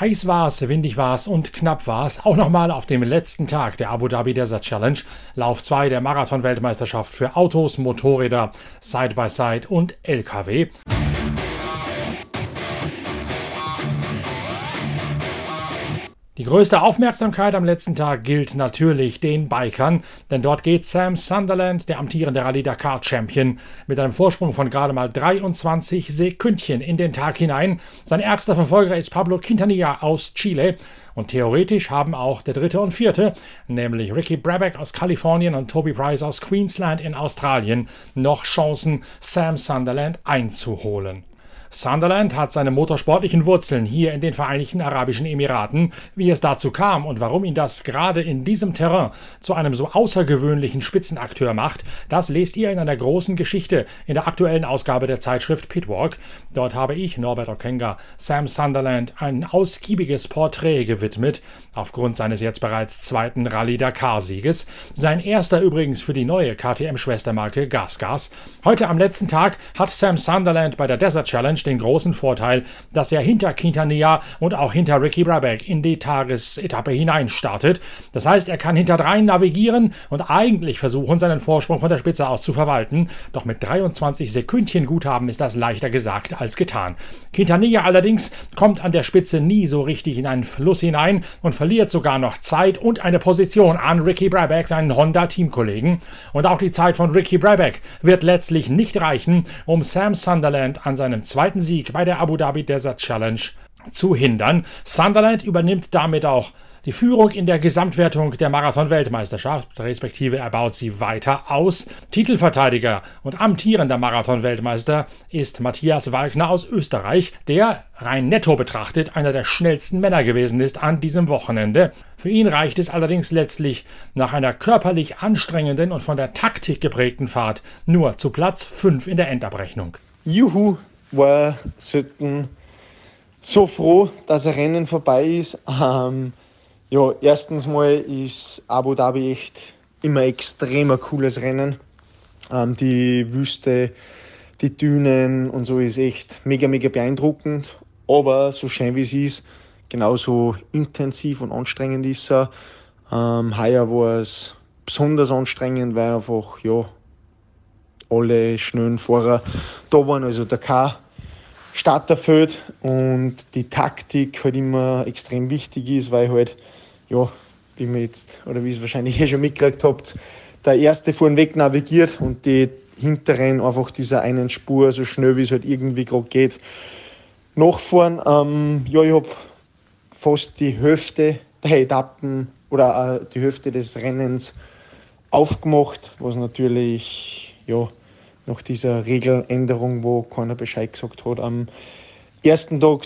Heiß war's, windig war's und knapp war's. Auch nochmal auf dem letzten Tag der Abu Dhabi Desert Challenge, Lauf 2 der Marathon-Weltmeisterschaft für Autos, Motorräder, Side-by-Side -Side und LKW. Die größte Aufmerksamkeit am letzten Tag gilt natürlich den Bikern, denn dort geht Sam Sunderland, der amtierende Rallye Dakar Champion, mit einem Vorsprung von gerade mal 23 Sekündchen in den Tag hinein. Sein ärgster Verfolger ist Pablo Quintanilla aus Chile und theoretisch haben auch der dritte und vierte, nämlich Ricky Brabeck aus Kalifornien und Toby Price aus Queensland in Australien, noch Chancen, Sam Sunderland einzuholen. Sunderland hat seine motorsportlichen Wurzeln hier in den Vereinigten Arabischen Emiraten. Wie es dazu kam und warum ihn das gerade in diesem Terrain zu einem so außergewöhnlichen Spitzenakteur macht, das lest ihr in einer großen Geschichte in der aktuellen Ausgabe der Zeitschrift Pitwalk. Dort habe ich, Norbert Okenga, Sam Sunderland ein ausgiebiges Porträt gewidmet, aufgrund seines jetzt bereits zweiten Rallye-Dakar-Sieges. Sein erster übrigens für die neue KTM-Schwestermarke GasGas. Heute am letzten Tag hat Sam Sunderland bei der Desert Challenge Challenge den großen Vorteil, dass er hinter Quintanilla und auch hinter Ricky Brabeck in die Tagesetappe hinein startet. Das heißt, er kann hinter dreien navigieren und eigentlich versuchen, seinen Vorsprung von der Spitze aus zu verwalten. Doch mit 23 Sekündchen Guthaben ist das leichter gesagt als getan. Quintanilla allerdings kommt an der Spitze nie so richtig in einen Fluss hinein und verliert sogar noch Zeit und eine Position an Ricky Brabeck, seinen Honda-Teamkollegen. Und auch die Zeit von Ricky Brabeck wird letztlich nicht reichen, um Sam Sunderland an seinem zweiten zweiten Sieg bei der Abu Dhabi Desert Challenge zu hindern. Sunderland übernimmt damit auch die Führung in der Gesamtwertung der Marathon-Weltmeisterschaft, respektive er baut sie weiter aus. Titelverteidiger und amtierender Marathon-Weltmeister ist Matthias Walkner aus Österreich, der rein netto betrachtet einer der schnellsten Männer gewesen ist an diesem Wochenende. Für ihn reicht es allerdings letztlich nach einer körperlich anstrengenden und von der Taktik geprägten Fahrt nur zu Platz 5 in der Endabrechnung. Juhu, war selten so froh, dass ein Rennen vorbei ist. Ähm, ja, erstens mal ist Abu Dhabi echt immer extrem ein cooles Rennen. Ähm, die Wüste, die Dünen und so ist echt mega, mega beeindruckend. Aber so schön wie es ist, genauso intensiv und anstrengend ist er. Ähm, heuer war es besonders anstrengend, weil einfach, ja, alle schnellen Fahrer da waren, also der K Starter fehlt und die Taktik halt immer extrem wichtig ist, weil halt, ja, wie mir jetzt, oder wie es wahrscheinlich eh schon mitgekriegt habt, der erste vorn weg navigiert und die hinteren einfach dieser einen Spur so schnell wie es halt irgendwie gerade geht nachfahren. Ähm, ja, ich habe fast die Hälfte der Etappen oder äh, die Hälfte des Rennens aufgemacht, was natürlich ja, nach dieser Regeländerung, wo keiner Bescheid gesagt hat. Am ersten Tag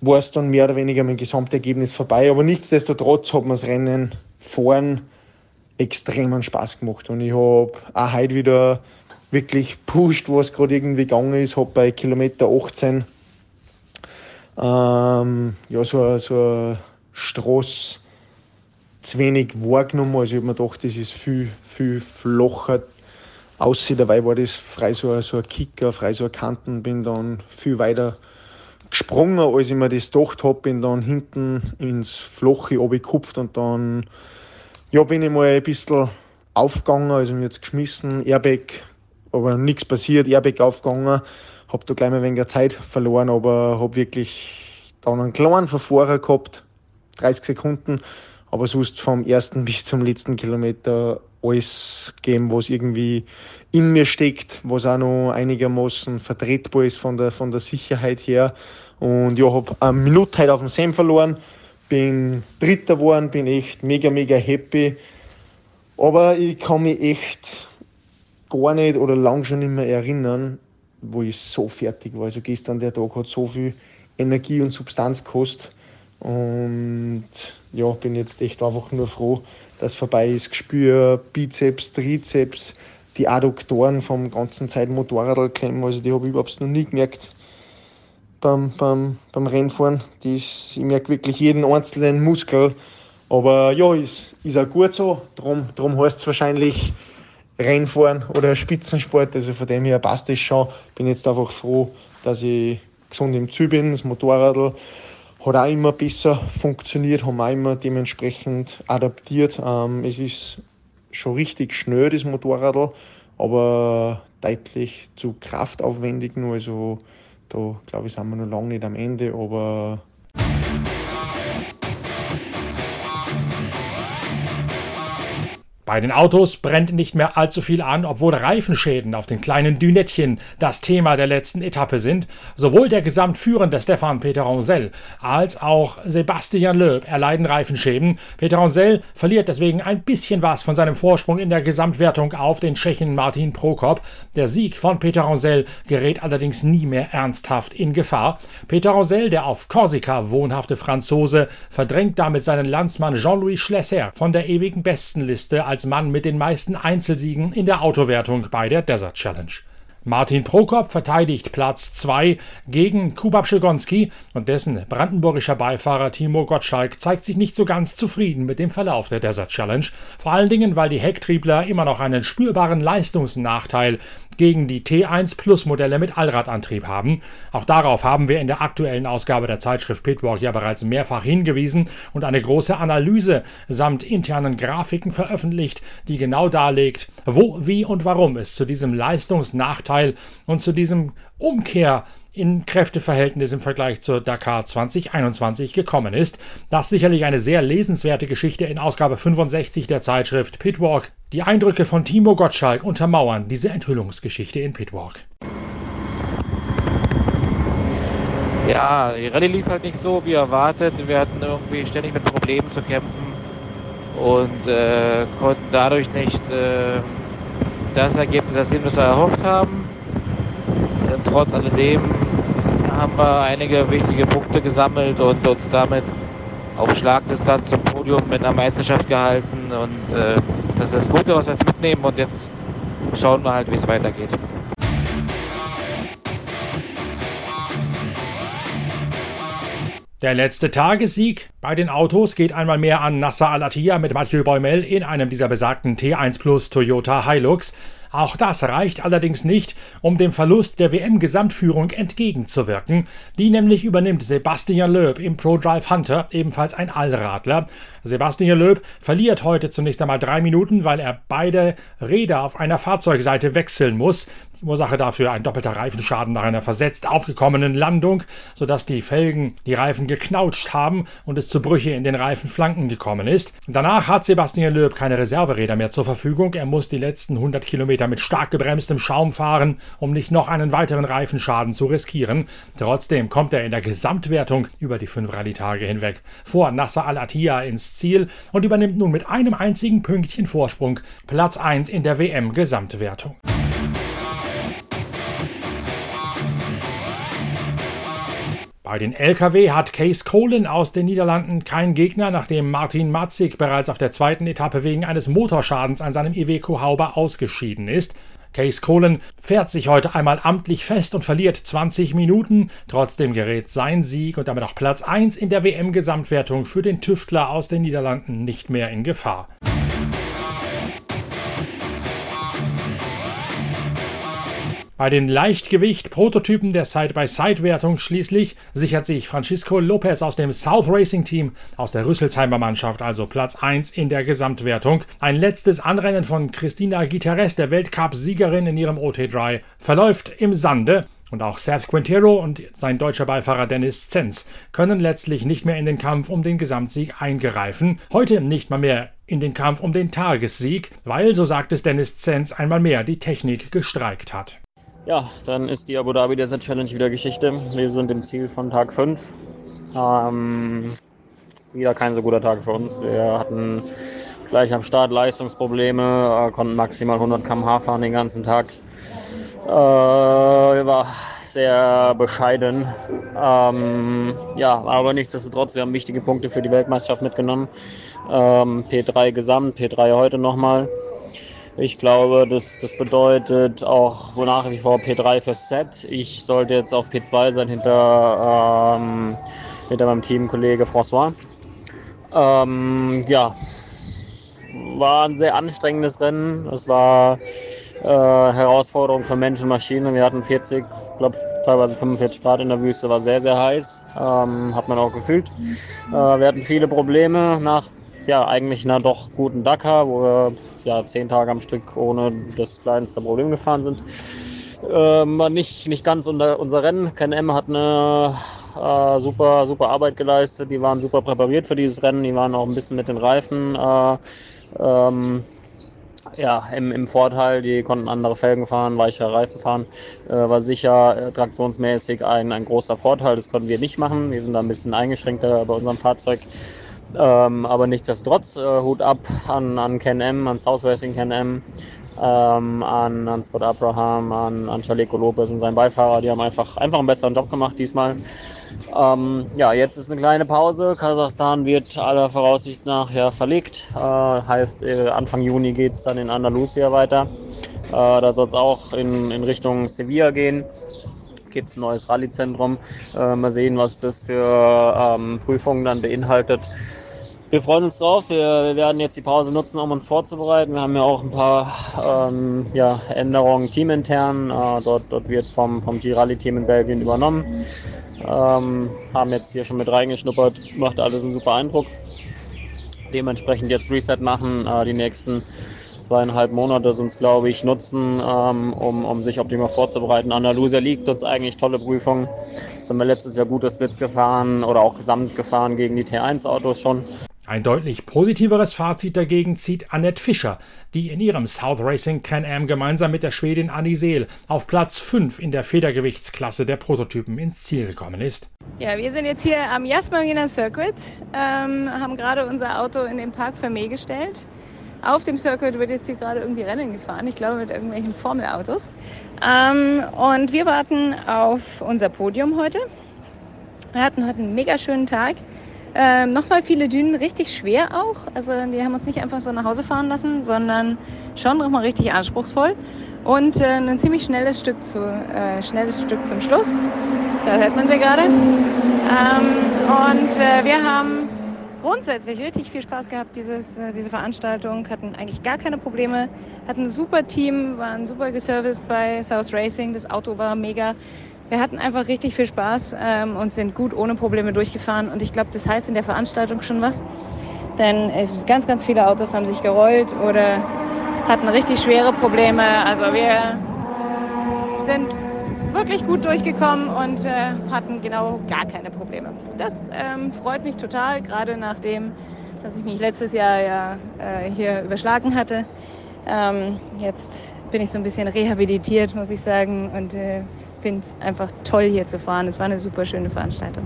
war es dann mehr oder weniger mein Gesamtergebnis vorbei, aber nichtsdestotrotz hat mir das Rennen fahren extremen Spaß gemacht und ich habe auch heute wieder wirklich pusht, was gerade irgendwie gegangen ist, habe bei Kilometer 18 ähm, ja, so, so eine Straße zu wenig wahrgenommen. Also ich habe mir gedacht, das ist viel, viel flacher, aussieht. Dabei war das frei so, so ein Kicker, frei so ein Kanten, bin dann viel weiter gesprungen, als ich mir das gedacht habe, bin dann hinten ins Floche gekupft und dann ja, bin ich mal ein bisschen aufgegangen, also mir jetzt geschmissen, Airbag, aber nichts passiert, Airbag aufgegangen, habe da gleich mal weniger Zeit verloren, aber habe wirklich dann einen kleinen Verfahrer gehabt, 30 Sekunden, aber sonst vom ersten bis zum letzten Kilometer alles geben, was irgendwie in mir steckt, was auch noch einigermaßen vertretbar ist von der, von der Sicherheit her. Und ja, habe eine Minute heute auf dem Sam verloren, bin Dritter geworden, bin echt mega, mega happy. Aber ich kann mich echt gar nicht oder lang schon nicht mehr erinnern, wo ich so fertig war. Also gestern der Tag hat so viel Energie und Substanz gekostet. Und ja, bin jetzt echt einfach nur froh, dass vorbei ist. Gespür, Bizeps, Trizeps, die Adduktoren vom ganzen Zeit Motorradklemmen, also die habe ich überhaupt noch nie gemerkt beim, beim, beim Rennfahren. Das, ich merke wirklich jeden einzelnen Muskel. Aber ja, ist, ist auch gut so. Darum, darum heißt es wahrscheinlich Rennfahren oder Spitzensport. Also von dem her passt es schon. Bin jetzt einfach froh, dass ich gesund im Ziel bin. Das Motorrad hat auch immer besser funktioniert, haben auch immer dementsprechend adaptiert. Ähm, es ist schon richtig schnell, das Motorrad, aber deutlich zu kraftaufwendig nur. Also da glaube ich, sind wir noch lange nicht am Ende, aber Bei den Autos brennt nicht mehr allzu viel an, obwohl Reifenschäden auf den kleinen Dünettchen das Thema der letzten Etappe sind. Sowohl der gesamtführende Stefan Peter Roncel als auch Sebastian Loeb erleiden Reifenschäden. Peter Roncel verliert deswegen ein bisschen was von seinem Vorsprung in der Gesamtwertung auf den Tschechen Martin Prokop. Der Sieg von Peter Roncel gerät allerdings nie mehr ernsthaft in Gefahr. Peter Roncel, der auf Korsika wohnhafte Franzose, verdrängt damit seinen Landsmann Jean-Louis Schlesser von der ewigen Bestenliste als Mann mit den meisten Einzelsiegen in der Autowertung bei der Desert Challenge. Martin Prokop verteidigt Platz 2 gegen Kubab Schigonski und dessen brandenburgischer Beifahrer Timo Gottschalk zeigt sich nicht so ganz zufrieden mit dem Verlauf der Desert Challenge, vor allen Dingen, weil die Hecktriebler immer noch einen spürbaren Leistungsnachteil gegen die T1 Plus Modelle mit Allradantrieb haben. Auch darauf haben wir in der aktuellen Ausgabe der Zeitschrift Pitwalk ja bereits mehrfach hingewiesen und eine große Analyse samt internen Grafiken veröffentlicht, die genau darlegt, wo, wie und warum es zu diesem Leistungsnachteil und zu diesem Umkehr in Kräfteverhältnis im Vergleich zur Dakar 2021 gekommen ist. Das ist sicherlich eine sehr lesenswerte Geschichte in Ausgabe 65 der Zeitschrift Pitwalk. Die Eindrücke von Timo Gottschalk untermauern diese Enthüllungsgeschichte in Pitwalk. Ja, die Rallye lief halt nicht so wie erwartet. Wir hatten irgendwie ständig mit Problemen zu kämpfen und äh, konnten dadurch nicht äh, das Ergebnis erzielen, was wir erhofft haben trotz alledem haben wir einige wichtige Punkte gesammelt und uns damit auf Schlagdistanz zum Podium mit einer Meisterschaft gehalten. Und äh, das ist das Gute, was wir jetzt mitnehmen. Und jetzt schauen wir halt, wie es weitergeht. Der letzte Tagessieg bei den Autos geht einmal mehr an Nasser Al-Attiyah mit Mathieu Beumel in einem dieser besagten T1 Plus Toyota Hilux. Auch das reicht allerdings nicht, um dem Verlust der WM-Gesamtführung entgegenzuwirken. Die nämlich übernimmt Sebastian Loeb im ProDrive Hunter, ebenfalls ein Allradler. Sebastian Loeb verliert heute zunächst einmal drei Minuten, weil er beide Räder auf einer Fahrzeugseite wechseln muss. Die Ursache dafür ein doppelter Reifenschaden nach einer versetzt aufgekommenen Landung, sodass die Felgen die Reifen geknautscht haben und es zu Brüche in den Reifenflanken gekommen ist. Danach hat Sebastian Loeb keine Reserveräder mehr zur Verfügung. Er muss die letzten 100 Kilometer Kilometer mit stark gebremstem Schaum fahren, um nicht noch einen weiteren Reifenschaden zu riskieren. Trotzdem kommt er in der Gesamtwertung über die fünf Rallye-Tage hinweg vor Nasser Al-Attiyah ins Ziel und übernimmt nun mit einem einzigen Pünktchen Vorsprung Platz 1 in der WM-Gesamtwertung. Bei den Lkw hat Case Colin aus den Niederlanden keinen Gegner, nachdem Martin Matzig bereits auf der zweiten Etappe wegen eines Motorschadens an seinem Iveco Hauber ausgeschieden ist. Case Colin fährt sich heute einmal amtlich fest und verliert 20 Minuten. Trotzdem gerät sein Sieg und damit auch Platz 1 in der WM-Gesamtwertung für den Tüftler aus den Niederlanden nicht mehr in Gefahr. Bei den Leichtgewicht-Prototypen der Side-by-Side-Wertung schließlich sichert sich Francisco Lopez aus dem South Racing Team aus der Rüsselsheimer Mannschaft also Platz 1 in der Gesamtwertung. Ein letztes Anrennen von Christina Guiterres, der Weltcup-Siegerin in ihrem OT3, verläuft im Sande. Und auch Seth Quintero und sein deutscher Beifahrer Dennis Zenz können letztlich nicht mehr in den Kampf um den Gesamtsieg eingreifen. Heute nicht mal mehr in den Kampf um den Tagessieg, weil, so sagt es Dennis Zenz, einmal mehr die Technik gestreikt hat. Ja, dann ist die Abu Dhabi Desert Challenge wieder Geschichte. Wir sind im Ziel von Tag 5. Ähm, wieder kein so guter Tag für uns. Wir hatten gleich am Start Leistungsprobleme, äh, konnten maximal 100 km/h fahren den ganzen Tag. Äh, war sehr bescheiden. Ähm, ja, aber nichtsdestotrotz, wir haben wichtige Punkte für die Weltmeisterschaft mitgenommen. Ähm, P3 Gesamt, P3 heute nochmal. Ich glaube, das, das bedeutet auch so nach wie vor P3 fürs Set. Ich sollte jetzt auf P2 sein hinter, ähm, hinter meinem Teamkollege François. Ähm, ja, war ein sehr anstrengendes Rennen. Es war äh, Herausforderung für Mensch und Maschine. Wir hatten 40, glaube teilweise 45 Grad in der Wüste, war sehr, sehr heiß, ähm, hat man auch gefühlt. Äh, wir hatten viele Probleme nach ja, eigentlich einer doch guten Dakar, wo wir ja zehn Tage am Stück ohne das kleinste Problem gefahren sind. Ähm, nicht, nicht ganz unser, unser Rennen. KNM hat eine äh, super, super Arbeit geleistet. Die waren super präpariert für dieses Rennen. Die waren auch ein bisschen mit den Reifen äh, ähm, ja, im, im Vorteil. Die konnten andere Felgen fahren, weichere Reifen fahren. Äh, war sicher äh, traktionsmäßig ein, ein großer Vorteil. Das konnten wir nicht machen. Wir sind da ein bisschen eingeschränkter bei unserem Fahrzeug. Ähm, aber nichtsdestotrotz, äh, Hut ab an, an Ken M, an South Racing Ken M, ähm, an, an Scott Abraham, an, an Chaleco Lopez und seinen Beifahrer. Die haben einfach, einfach einen besseren Job gemacht diesmal. Ähm, ja, jetzt ist eine kleine Pause. Kasachstan wird aller Voraussicht nach ja verlegt. Äh, heißt, äh, Anfang Juni geht es dann in Andalusia weiter. Äh, da soll es auch in, in Richtung Sevilla gehen. Geht es ein neues Rallyezentrum. Äh, mal sehen, was das für ähm, Prüfungen dann beinhaltet. Wir freuen uns drauf. Wir, wir, werden jetzt die Pause nutzen, um uns vorzubereiten. Wir haben ja auch ein paar ähm, ja, Änderungen teamintern. Äh, dort, dort wird vom, vom G-Rally-Team in Belgien übernommen. Ähm, haben jetzt hier schon mit reingeschnuppert. Macht alles einen super Eindruck. Dementsprechend jetzt Reset machen. Äh, die nächsten zweieinhalb Monate sonst glaube ich, nutzen, ähm, um, um sich optimal vorzubereiten. Andalusia liegt uns eigentlich tolle Prüfung. Sind wir letztes Jahr gute Splits gefahren oder auch gesamt gefahren gegen die T1-Autos schon. Ein deutlich positiveres Fazit dagegen zieht Annette Fischer, die in ihrem South Racing Can-Am gemeinsam mit der Schwedin Annie Seel auf Platz 5 in der Federgewichtsklasse der Prototypen ins Ziel gekommen ist. Ja, wir sind jetzt hier am Jasmanginer Circuit, ähm, haben gerade unser Auto in den Park Fermé gestellt. Auf dem Circuit wird jetzt hier gerade irgendwie Rennen gefahren, ich glaube mit irgendwelchen Formelautos. Ähm, und wir warten auf unser Podium heute. Wir hatten heute einen mega schönen Tag. Ähm, Nochmal viele Dünen, richtig schwer auch. Also die haben uns nicht einfach so nach Hause fahren lassen, sondern schon nochmal richtig anspruchsvoll. Und äh, ein ziemlich schnelles Stück, zu, äh, schnelles Stück zum Schluss. Da hört man sie gerade. Ähm, und äh, wir haben grundsätzlich richtig viel Spaß gehabt, dieses, äh, diese Veranstaltung. Hatten eigentlich gar keine Probleme. Hatten ein super Team, waren super geserviced bei South Racing. Das Auto war mega. Wir hatten einfach richtig viel Spaß ähm, und sind gut ohne Probleme durchgefahren. Und ich glaube, das heißt in der Veranstaltung schon was. Denn äh, ganz, ganz viele Autos haben sich gerollt oder hatten richtig schwere Probleme. Also wir sind wirklich gut durchgekommen und äh, hatten genau gar keine Probleme. Das ähm, freut mich total, gerade nachdem, dass ich mich letztes Jahr ja äh, hier überschlagen hatte. Ähm, jetzt bin ich so ein bisschen rehabilitiert, muss ich sagen, und äh, finde es einfach toll, hier zu fahren. Es war eine super schöne Veranstaltung.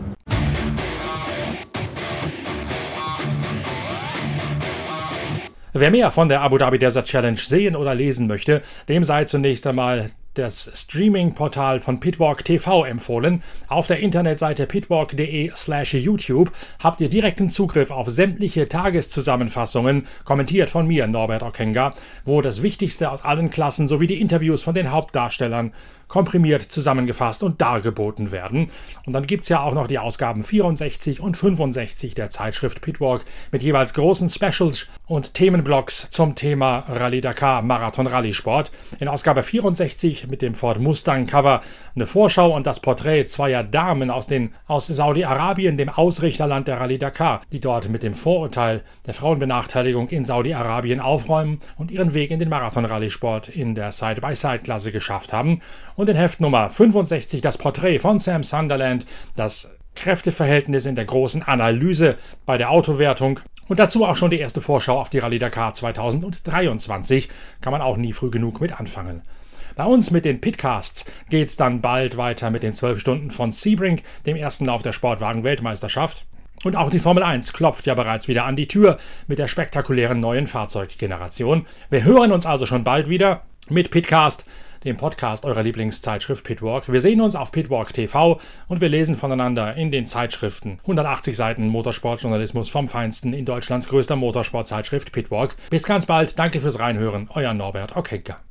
Wer mehr von der Abu Dhabi Desert Challenge sehen oder lesen möchte, dem sei zunächst einmal das Streaming-Portal von Pitwalk TV empfohlen. Auf der Internetseite pitwalk.de slash YouTube habt ihr direkten Zugriff auf sämtliche Tageszusammenfassungen, kommentiert von mir, Norbert Okenga, wo das Wichtigste aus allen Klassen sowie die Interviews von den Hauptdarstellern komprimiert zusammengefasst und dargeboten werden. Und dann gibt es ja auch noch die Ausgaben 64 und 65 der Zeitschrift Pitwalk mit jeweils großen Specials und Themenblocks zum Thema Rallye Dakar Marathon Rallye-Sport. In Ausgabe 64 mit dem Ford Mustang Cover eine Vorschau und das Porträt zweier Damen aus, den, aus Saudi-Arabien, dem Ausrichterland der Rallye Dakar, die dort mit dem Vorurteil der Frauenbenachteiligung in Saudi-Arabien aufräumen und ihren Weg in den Marathon-Rallye-Sport in der Side-by-Side-Klasse geschafft haben und in Heft Nummer 65 das Porträt von Sam Sunderland, das Kräfteverhältnis in der großen Analyse bei der Autowertung und dazu auch schon die erste Vorschau auf die Rallye Dakar 2023. Kann man auch nie früh genug mit anfangen. Bei uns mit den Pitcasts geht's dann bald weiter mit den 12 Stunden von Sebring, dem ersten Lauf der Sportwagen-Weltmeisterschaft. Und auch die Formel 1 klopft ja bereits wieder an die Tür mit der spektakulären neuen Fahrzeuggeneration. Wir hören uns also schon bald wieder mit Pitcast dem Podcast eurer Lieblingszeitschrift Pitwalk. Wir sehen uns auf Pitwalk TV und wir lesen voneinander in den Zeitschriften. 180 Seiten Motorsportjournalismus vom Feinsten in Deutschlands größter Motorsportzeitschrift Pitwalk. Bis ganz bald. Danke fürs Reinhören. Euer Norbert Okenka.